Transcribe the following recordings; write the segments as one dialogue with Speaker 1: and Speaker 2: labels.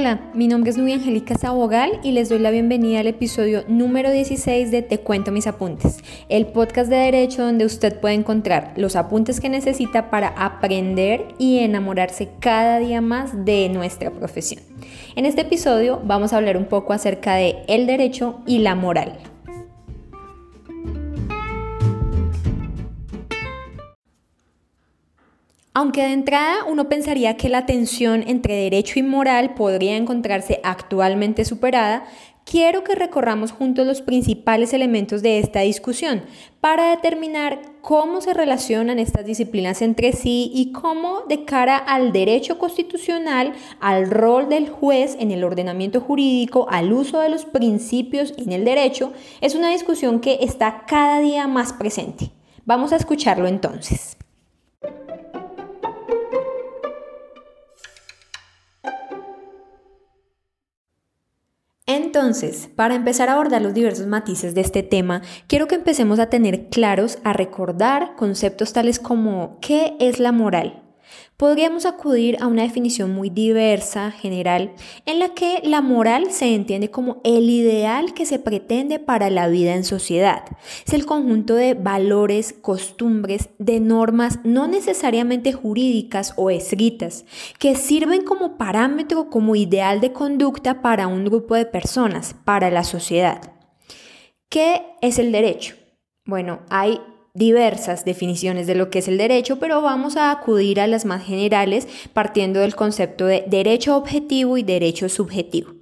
Speaker 1: Hola, mi nombre es Nubia Angélica Sabogal y les doy la bienvenida al episodio número 16 de Te cuento mis apuntes, el podcast de derecho donde usted puede encontrar los apuntes que necesita para aprender y enamorarse cada día más de nuestra profesión. En este episodio vamos a hablar un poco acerca de el derecho y la moral. Aunque de entrada uno pensaría que la tensión entre derecho y moral podría encontrarse actualmente superada, quiero que recorramos juntos los principales elementos de esta discusión para determinar cómo se relacionan estas disciplinas entre sí y cómo de cara al derecho constitucional, al rol del juez en el ordenamiento jurídico, al uso de los principios en el derecho, es una discusión que está cada día más presente. Vamos a escucharlo entonces. Entonces, para empezar a abordar los diversos matices de este tema, quiero que empecemos a tener claros, a recordar conceptos tales como ¿qué es la moral? Podríamos acudir a una definición muy diversa, general, en la que la moral se entiende como el ideal que se pretende para la vida en sociedad. Es el conjunto de valores, costumbres, de normas no necesariamente jurídicas o escritas, que sirven como parámetro, como ideal de conducta para un grupo de personas, para la sociedad. ¿Qué es el derecho? Bueno, hay diversas definiciones de lo que es el derecho, pero vamos a acudir a las más generales partiendo del concepto de derecho objetivo y derecho subjetivo.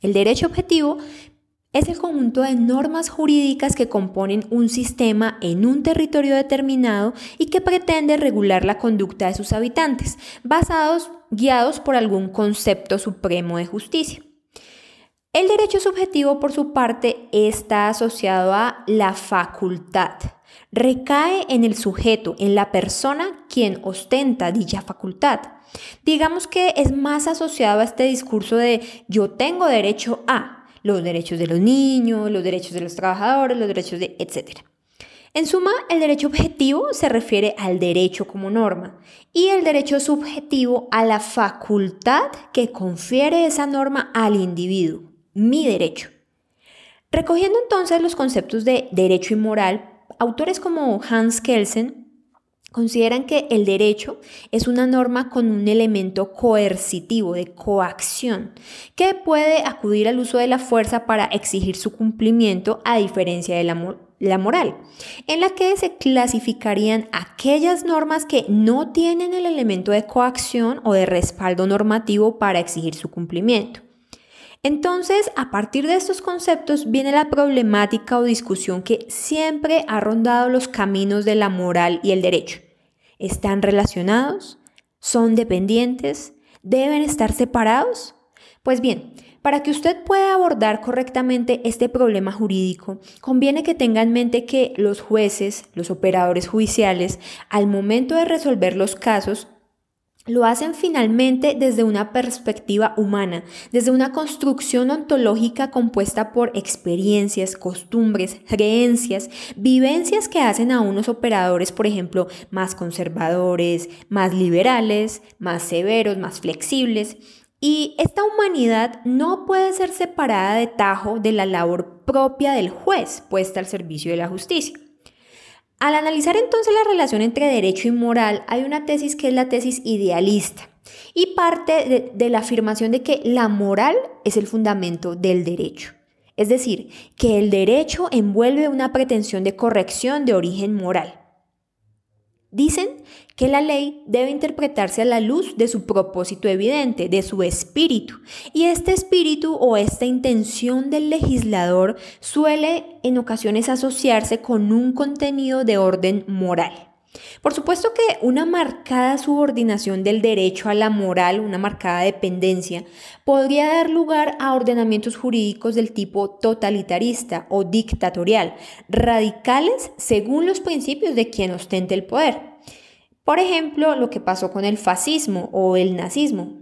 Speaker 1: El derecho objetivo es el conjunto de normas jurídicas que componen un sistema en un territorio determinado y que pretende regular la conducta de sus habitantes, basados, guiados por algún concepto supremo de justicia. El derecho subjetivo, por su parte, está asociado a la facultad, recae en el sujeto, en la persona quien ostenta dicha facultad. Digamos que es más asociado a este discurso de yo tengo derecho a los derechos de los niños, los derechos de los trabajadores, los derechos de etc. En suma, el derecho objetivo se refiere al derecho como norma y el derecho subjetivo a la facultad que confiere esa norma al individuo, mi derecho. Recogiendo entonces los conceptos de derecho y moral, Autores como Hans Kelsen consideran que el derecho es una norma con un elemento coercitivo, de coacción, que puede acudir al uso de la fuerza para exigir su cumplimiento a diferencia de la, moral, en la que se clasificarían aquellas normas que no tienen el elemento de coacción o de respaldo normativo para exigir su cumplimiento. Entonces, a partir de estos conceptos viene la problemática o discusión que siempre ha rondado los caminos de la moral y el derecho. ¿Están relacionados? ¿Son dependientes? ¿Deben estar separados? Pues bien, para que usted pueda abordar correctamente este problema jurídico, conviene que tenga en mente que los jueces, los operadores judiciales, al momento de resolver los casos, lo hacen finalmente desde una perspectiva humana, desde una construcción ontológica compuesta por experiencias, costumbres, creencias, vivencias que hacen a unos operadores, por ejemplo, más conservadores, más liberales, más severos, más flexibles. Y esta humanidad no puede ser separada de tajo de la labor propia del juez puesta al servicio de la justicia. Al analizar entonces la relación entre derecho y moral, hay una tesis que es la tesis idealista y parte de, la afirmación de que la moral es el fundamento del derecho. Es decir, que el derecho envuelve una pretensión de corrección de origen moral. Dicen que la ley debe interpretarse a la luz de su propósito evidente, de su espíritu. Y este espíritu o esta intención del legislador suele en ocasiones asociarse con un contenido de orden moral. Por supuesto que una marcada subordinación del derecho a la moral, una marcada dependencia, podría dar lugar a ordenamientos jurídicos del tipo totalitarista o dictatorial, radicales según los principios de quien ostente el poder. Por ejemplo, lo que pasó con el fascismo o el nazismo.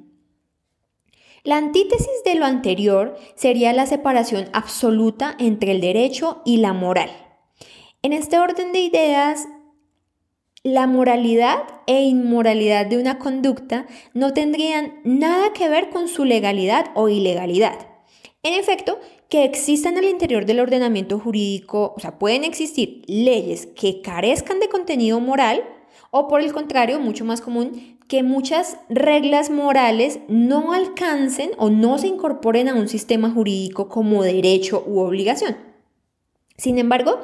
Speaker 1: La antítesis de lo anterior sería la separación absoluta entre el derecho y la moral. En este orden de ideas, la moralidad e inmoralidad de una conducta no tendrían nada que ver con su legalidad o ilegalidad. En efecto, que existan al interior del ordenamiento jurídico, o sea, pueden existir leyes que carezcan de contenido moral o por el contrario, mucho más común, que muchas reglas morales no alcancen o no se incorporen a un sistema jurídico como derecho u obligación. Sin embargo,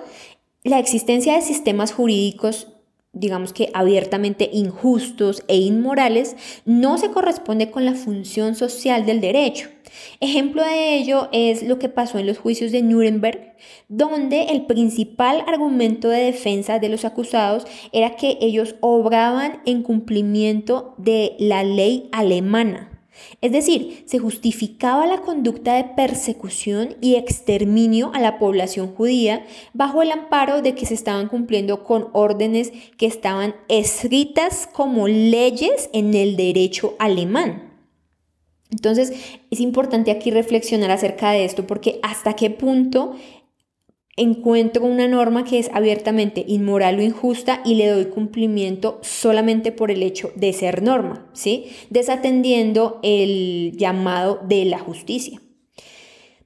Speaker 1: la existencia de sistemas jurídicos digamos que abiertamente injustos e inmorales, no se corresponde con la función social del derecho. Ejemplo de ello es lo que pasó en los juicios de Nuremberg, donde el principal argumento de defensa de los acusados era que ellos obraban en cumplimiento de la ley alemana. Es decir, se justificaba la conducta de persecución y exterminio a la población judía bajo el amparo de que se estaban cumpliendo con órdenes que estaban escritas como leyes en el derecho alemán. Entonces, es importante aquí reflexionar acerca de esto porque hasta qué punto encuentro una norma que es abiertamente inmoral o injusta y le doy cumplimiento solamente por el hecho de ser norma, ¿sí? Desatendiendo el llamado de la justicia.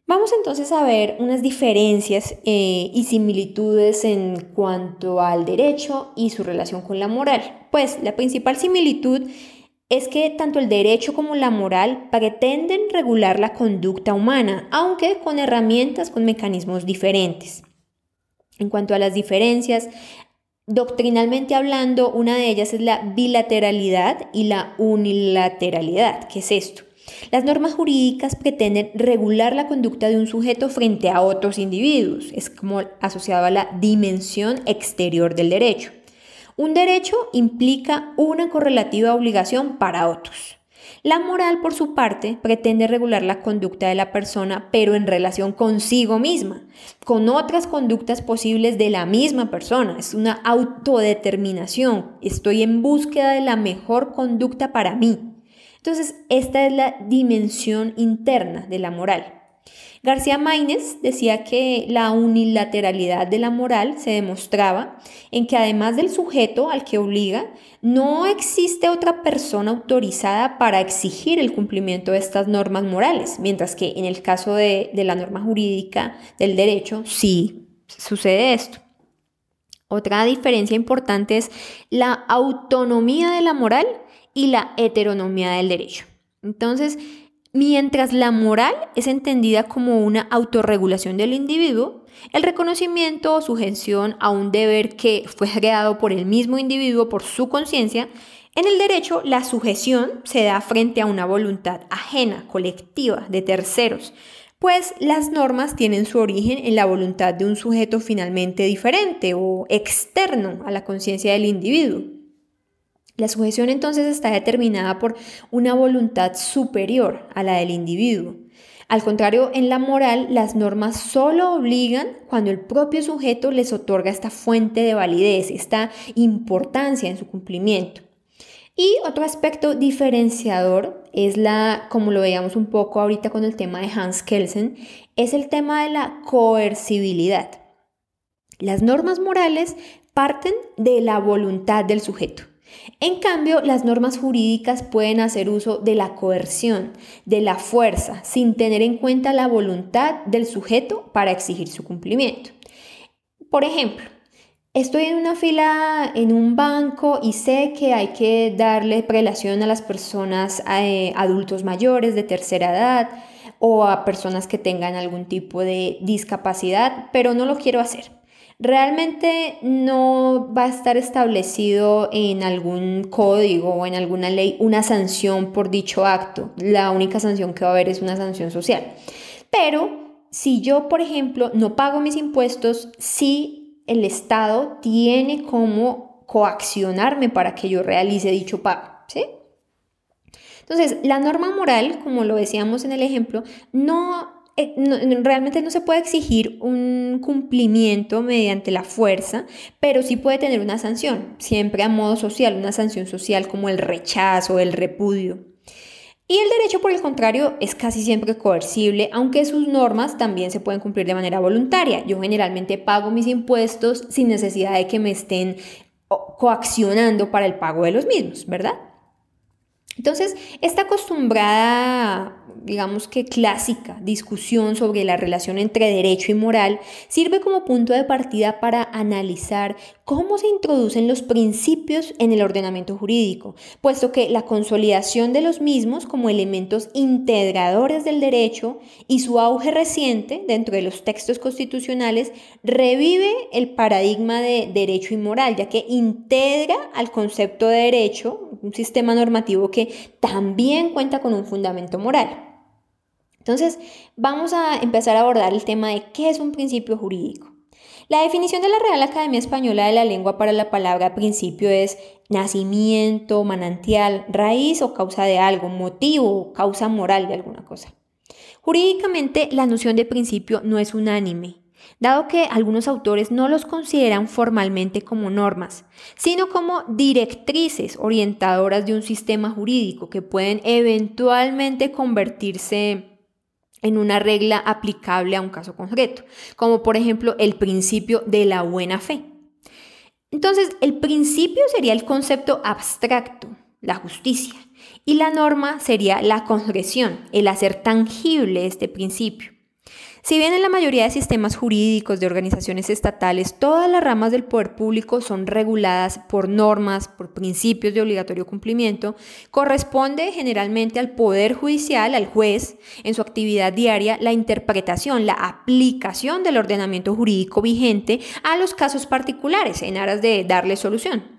Speaker 1: Vamos entonces a ver unas diferencias eh, y similitudes en cuanto al derecho y su relación con la moral. Pues la principal similitud es que tanto el derecho como la moral pretenden regular la conducta humana, aunque con herramientas, con mecanismos diferentes. En cuanto a las diferencias, doctrinalmente hablando, una de ellas es la bilateralidad y la unilateralidad. ¿Qué es esto? Las normas jurídicas pretenden regular la conducta de un sujeto frente a otros individuos. Es como asociado a la dimensión exterior del derecho. Un derecho implica una correlativa obligación para otros. La moral, por su parte, pretende regular la conducta de la persona, pero en relación consigo misma, con otras conductas posibles de la misma persona. Es una autodeterminación. Estoy en búsqueda de la mejor conducta para mí. Entonces, esta es la dimensión interna de la moral. García Maínez decía que la unilateralidad de la moral se demostraba en que además del sujeto al que obliga, no existe otra persona autorizada para exigir el cumplimiento de estas normas morales, mientras que en el caso de, de la norma jurídica del derecho sí sucede esto. Otra diferencia importante es la autonomía de la moral y la heteronomía del derecho. Entonces, Mientras la moral es entendida como una autorregulación del individuo, el reconocimiento o sujeción a un deber que fue creado por el mismo individuo por su conciencia, en el derecho la sujeción se da frente a una voluntad ajena, colectiva, de terceros, pues las normas tienen su origen en la voluntad de un sujeto finalmente diferente o externo a la conciencia del individuo. La sujeción entonces está determinada por una voluntad superior a la del individuo. Al contrario, en la moral, las normas solo obligan cuando el propio sujeto les otorga esta fuente de validez, esta importancia en su cumplimiento. Y otro aspecto diferenciador es la, como lo veíamos un poco ahorita con el tema de Hans Kelsen, es el tema de la coercibilidad. Las normas morales parten de la voluntad del sujeto. En cambio, las normas jurídicas pueden hacer uso de la coerción, de la fuerza, sin tener en cuenta la voluntad del sujeto para exigir su cumplimiento. Por ejemplo, estoy en una fila en un banco y sé que hay que darle prelación a las personas eh, adultos mayores de tercera edad o a personas que tengan algún tipo de discapacidad, pero no lo quiero hacer realmente no va a estar establecido en algún código o en alguna ley una sanción por dicho acto. La única sanción que va a haber es una sanción social. Pero si yo, por ejemplo, no pago mis impuestos, sí el Estado tiene como coaccionarme para que yo realice dicho pago, ¿sí? Entonces, la norma moral, como lo decíamos en el ejemplo, no realmente no se puede exigir un cumplimiento mediante la fuerza, pero sí puede tener una sanción, siempre a modo social, una sanción social como el rechazo, el repudio. Y el derecho, por el contrario, es casi siempre coercible, aunque sus normas también se pueden cumplir de manera voluntaria. Yo generalmente pago mis impuestos sin necesidad de que me estén coaccionando para el pago de los mismos, ¿verdad? Entonces, esta acostumbrada, digamos que clásica, discusión sobre la relación entre derecho y moral sirve como punto de partida para analizar cómo se introducen los principios en el ordenamiento jurídico, puesto que la consolidación de los mismos como elementos integradores del derecho y su auge reciente dentro de los textos constitucionales revive el paradigma de derecho y moral, ya que integra al concepto de derecho, un sistema normativo que también cuenta con un fundamento moral. Entonces, vamos a empezar a abordar el tema de qué es un principio jurídico. La definición de la Real Academia Española de la Lengua para la palabra principio es nacimiento, manantial, raíz o causa de algo, motivo, causa moral de alguna cosa. Jurídicamente, la noción de principio no es unánime dado que algunos autores no los consideran formalmente como normas, sino como directrices orientadoras de un sistema jurídico que pueden eventualmente convertirse en una regla aplicable a un caso concreto, como por ejemplo el principio de la buena fe. Entonces, el principio sería el concepto abstracto, la justicia, y la norma sería la concreción, el hacer tangible este principio. Si bien en la mayoría de sistemas jurídicos de organizaciones estatales todas las ramas del poder público son reguladas por normas, por principios de obligatorio cumplimiento, corresponde generalmente al Poder Judicial, al juez, en su actividad diaria, la interpretación, la aplicación del ordenamiento jurídico vigente a los casos particulares en aras de darle solución.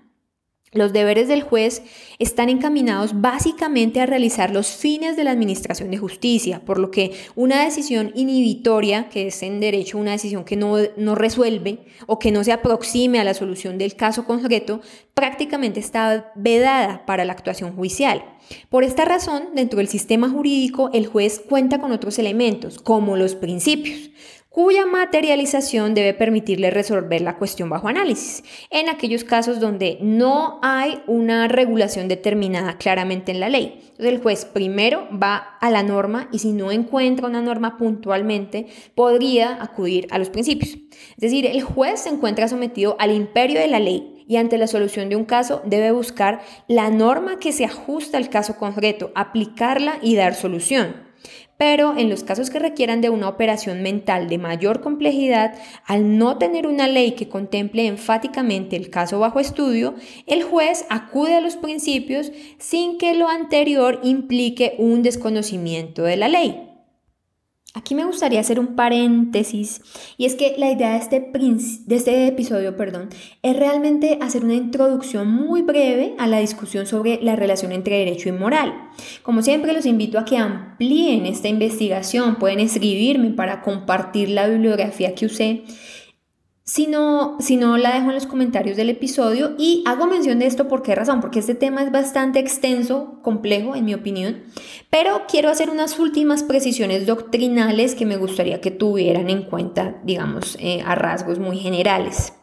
Speaker 1: Los deberes del juez están encaminados básicamente a realizar los fines de la Administración de Justicia, por lo que una decisión inhibitoria, que es en derecho una decisión que no, no, resuelve o que no se aproxime a la solución del caso concreto, prácticamente está vedada para la actuación judicial. Por esta razón, dentro del sistema jurídico, el juez cuenta con otros elementos, como los principios cuya materialización debe permitirle resolver la cuestión bajo análisis, en aquellos casos donde no hay una regulación determinada claramente en la ley. Entonces el juez primero va a la norma y si no encuentra una norma puntualmente, podría acudir a los principios. Es decir, el juez se encuentra sometido al imperio de la ley y ante la solución de un caso debe buscar la norma que se ajusta al caso concreto, aplicarla y dar solución pero en los casos que requieran de una operación mental de mayor complejidad, al no tener una ley que contemple enfáticamente el caso bajo estudio, el juez acude a los principios sin que lo anterior implique un desconocimiento de la ley. Aquí me gustaría hacer un paréntesis y es que la idea de este, de este episodio perdón, es realmente hacer una introducción muy breve a la discusión sobre la relación entre derecho y moral. Como siempre los invito a que amplíen esta investigación, pueden escribirme para compartir la bibliografía que usé si no, la dejo en los comentarios del episodio y hago mención de esto por qué razón, porque este tema es bastante extenso, complejo en mi opinión, pero quiero hacer unas últimas precisiones doctrinales que me gustaría que tuvieran en cuenta, digamos, eh, a rasgos muy generales.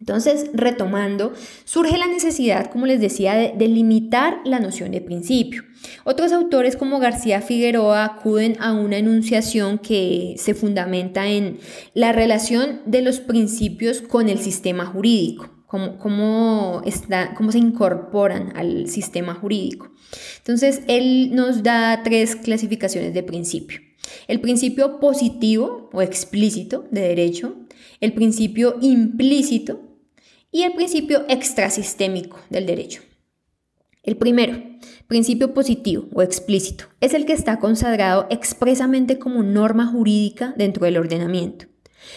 Speaker 1: Entonces, retomando, surge la necesidad, como les decía, de, de, limitar la noción de principio. Otros autores como García Figueroa acuden a una enunciación que se fundamenta en la relación de los principios con el sistema jurídico, cómo, cómo, está, cómo se incorporan al sistema jurídico. Entonces, él nos da tres clasificaciones de principio. El principio positivo o explícito de derecho, el principio implícito y el principio extrasistémico del derecho. El primero, principio positivo o explícito, es el que está consagrado expresamente como norma jurídica dentro del ordenamiento.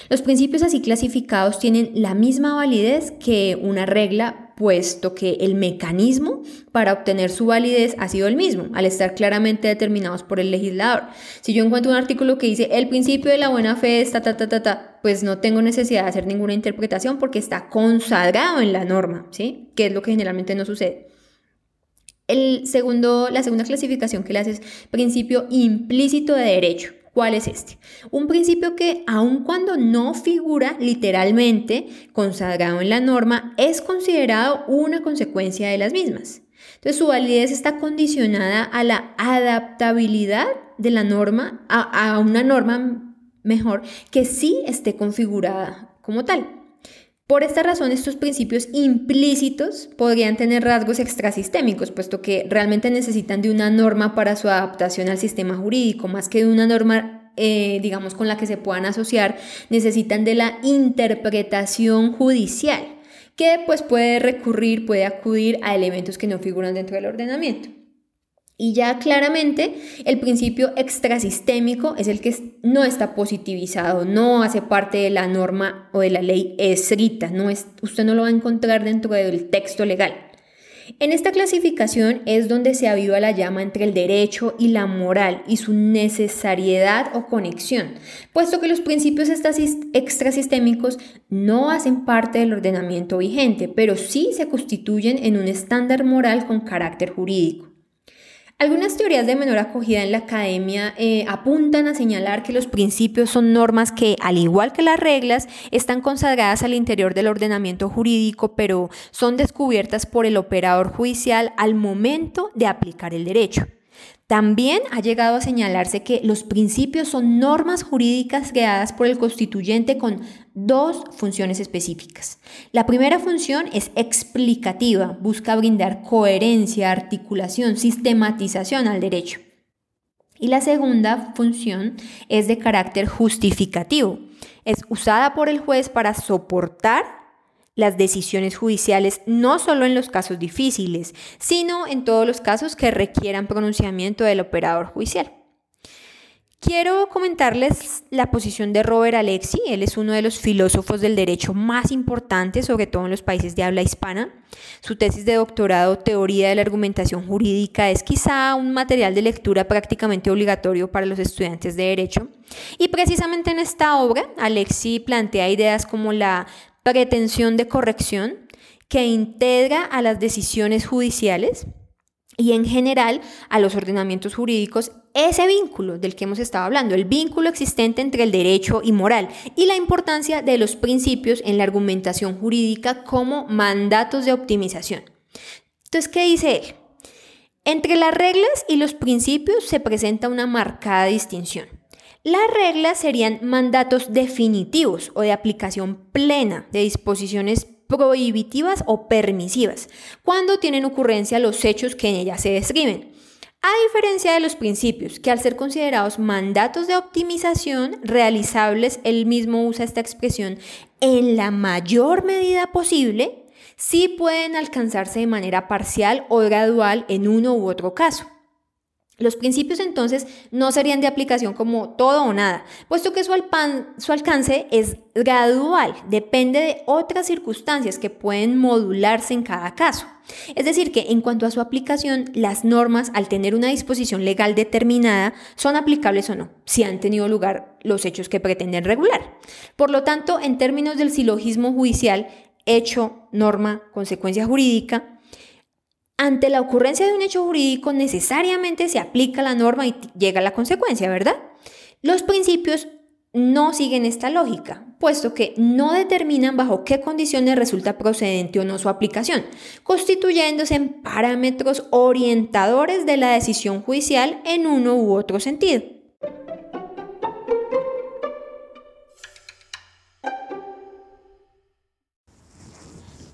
Speaker 1: Los principios así clasificados tienen la misma validez que una regla, puesto que el mecanismo para obtener su validez ha sido el mismo, al estar claramente determinados por el legislador. Si yo encuentro un artículo que dice el principio de la buena fe está ta ta ta ta, pues no tengo necesidad de hacer ninguna interpretación porque está consagrado en la norma, ¿sí? Que es lo que generalmente no sucede. El segundo, la segunda clasificación que le hace es principio implícito de derecho. ¿Cuál es este? Un principio que, aun cuando no figura literalmente consagrado en la norma, es considerado una consecuencia de las mismas. Entonces, su validez está condicionada a la adaptabilidad de la norma, a, a una norma mejor, que sí esté configurada como tal. Por esta razón, estos principios implícitos podrían tener rasgos extrasistémicos, puesto que realmente necesitan de una norma para su adaptación al sistema jurídico, más que de una norma, eh, digamos, con la que se puedan asociar, necesitan de la interpretación judicial, que pues puede recurrir, puede acudir a elementos que no figuran dentro del ordenamiento. Y ya claramente el principio extrasistémico es el que no está positivizado, no hace parte de la norma o de la ley escrita, no es, usted no lo va a encontrar dentro del texto legal. En esta clasificación es donde se aviva la llama entre el derecho y la moral y su necesariedad o conexión, puesto que los principios extrasistémicos no hacen parte del ordenamiento vigente, pero sí se constituyen en un estándar moral con carácter jurídico. Algunas teorías de menor acogida en la academia eh, apuntan a señalar que los principios son normas que, al igual que las reglas, están consagradas al interior del ordenamiento jurídico, pero son descubiertas por el operador judicial al momento de aplicar el derecho. También ha llegado a señalarse que los principios son normas jurídicas creadas por el constituyente con dos funciones específicas. La primera función es explicativa, busca brindar coherencia, articulación, sistematización al derecho. Y la segunda función es de carácter justificativo. Es usada por el juez para soportar las decisiones judiciales no solo en los casos difíciles, sino en todos los casos que requieran pronunciamiento del operador judicial. Quiero comentarles la posición de Robert Alexi. Él es uno de los filósofos del derecho más importantes, sobre todo en los países de habla hispana. Su tesis de doctorado, Teoría de la Argumentación Jurídica, es quizá un material de lectura prácticamente obligatorio para los estudiantes de derecho. Y precisamente en esta obra, Alexi plantea ideas como la pretensión de corrección que integra a las decisiones judiciales y en general a los ordenamientos jurídicos ese vínculo del que hemos estado hablando, el vínculo existente entre el derecho y moral y la importancia de los principios en la argumentación jurídica como mandatos de optimización. Entonces, ¿qué dice él? Entre las reglas y los principios se presenta una marcada distinción. Las reglas serían mandatos definitivos o de aplicación plena de disposiciones prohibitivas o permisivas, cuando tienen ocurrencia los hechos que en ellas se describen. A diferencia de los principios, que al ser considerados mandatos de optimización realizables, él mismo usa esta expresión, en la mayor medida posible, sí pueden alcanzarse de manera parcial o gradual en uno u otro caso. Los principios entonces no serían de aplicación como todo o nada, puesto que su, alcance es gradual, depende de otras circunstancias que pueden modularse en cada caso. Es decir, que en cuanto a su aplicación, las normas, al tener una disposición legal determinada, son aplicables o no, si han tenido lugar los hechos que pretenden regular. Por lo tanto, en términos del silogismo judicial, hecho, norma, consecuencia jurídica, ante la ocurrencia de un hecho jurídico necesariamente se aplica la norma y llega la consecuencia, ¿verdad? Los principios no siguen esta lógica, puesto que no determinan bajo qué condiciones resulta procedente o no su aplicación, constituyéndose en parámetros orientadores de la decisión judicial en uno u otro sentido.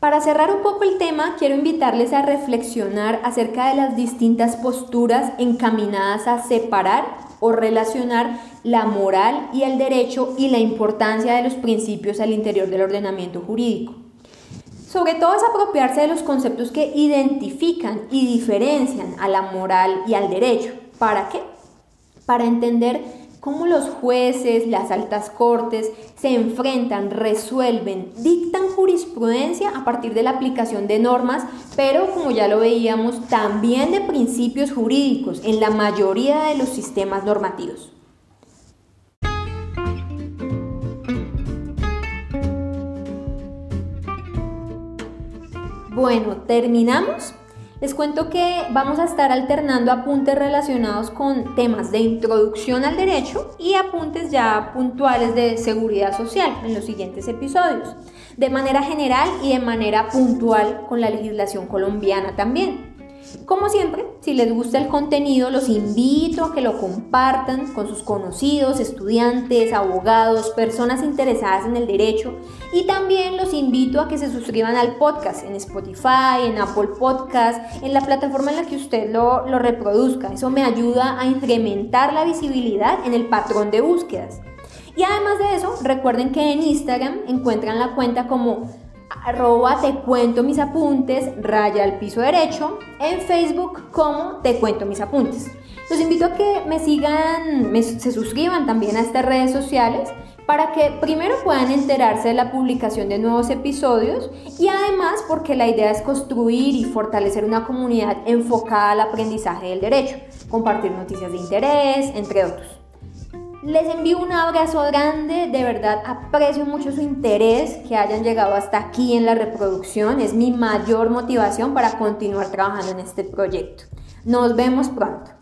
Speaker 1: Para cerrar un poco el tema, quiero invitarles a reflexionar acerca de las distintas posturas encaminadas a separar o relacionar la moral y el derecho y la importancia de los principios al interior del ordenamiento jurídico. Sobre todo es apropiarse de los conceptos que identifican y diferencian a la moral y al derecho. ¿Para qué? Para entender cómo los jueces, las altas cortes se enfrentan, resuelven, dictan jurisprudencia a partir de la aplicación de normas, pero como ya lo veíamos, también de principios jurídicos en la mayoría de los sistemas normativos. Bueno, terminamos les cuento que vamos a estar alternando apuntes relacionados con temas de introducción al derecho y apuntes ya puntuales de seguridad social en los siguientes episodios, de manera general y de manera puntual con la legislación colombiana también. Como siempre, si les gusta el contenido, los invito a que lo compartan con sus conocidos, estudiantes, abogados, personas interesadas en el derecho y también los invito a que se suscriban al podcast en Spotify, en Apple Podcast, en la plataforma en la que usted lo, lo reproduzca. Eso me ayuda a incrementar la visibilidad en el patrón de búsquedas. Y además de eso, recuerden que en Instagram encuentran la cuenta como arroba te cuento mis apuntes, raya al piso derecho, en Facebook como te cuento mis apuntes. Los invito a que me sigan, se suscriban también a estas redes sociales para que primero puedan enterarse de la publicación de nuevos episodios y además porque la idea es construir y fortalecer una comunidad enfocada al aprendizaje del derecho, compartir noticias de interés, entre otros. Les envío un abrazo grande, de verdad aprecio mucho su interés, que hayan llegado hasta aquí en la reproducción, es mi mayor motivación para continuar trabajando en este proyecto. Nos vemos pronto.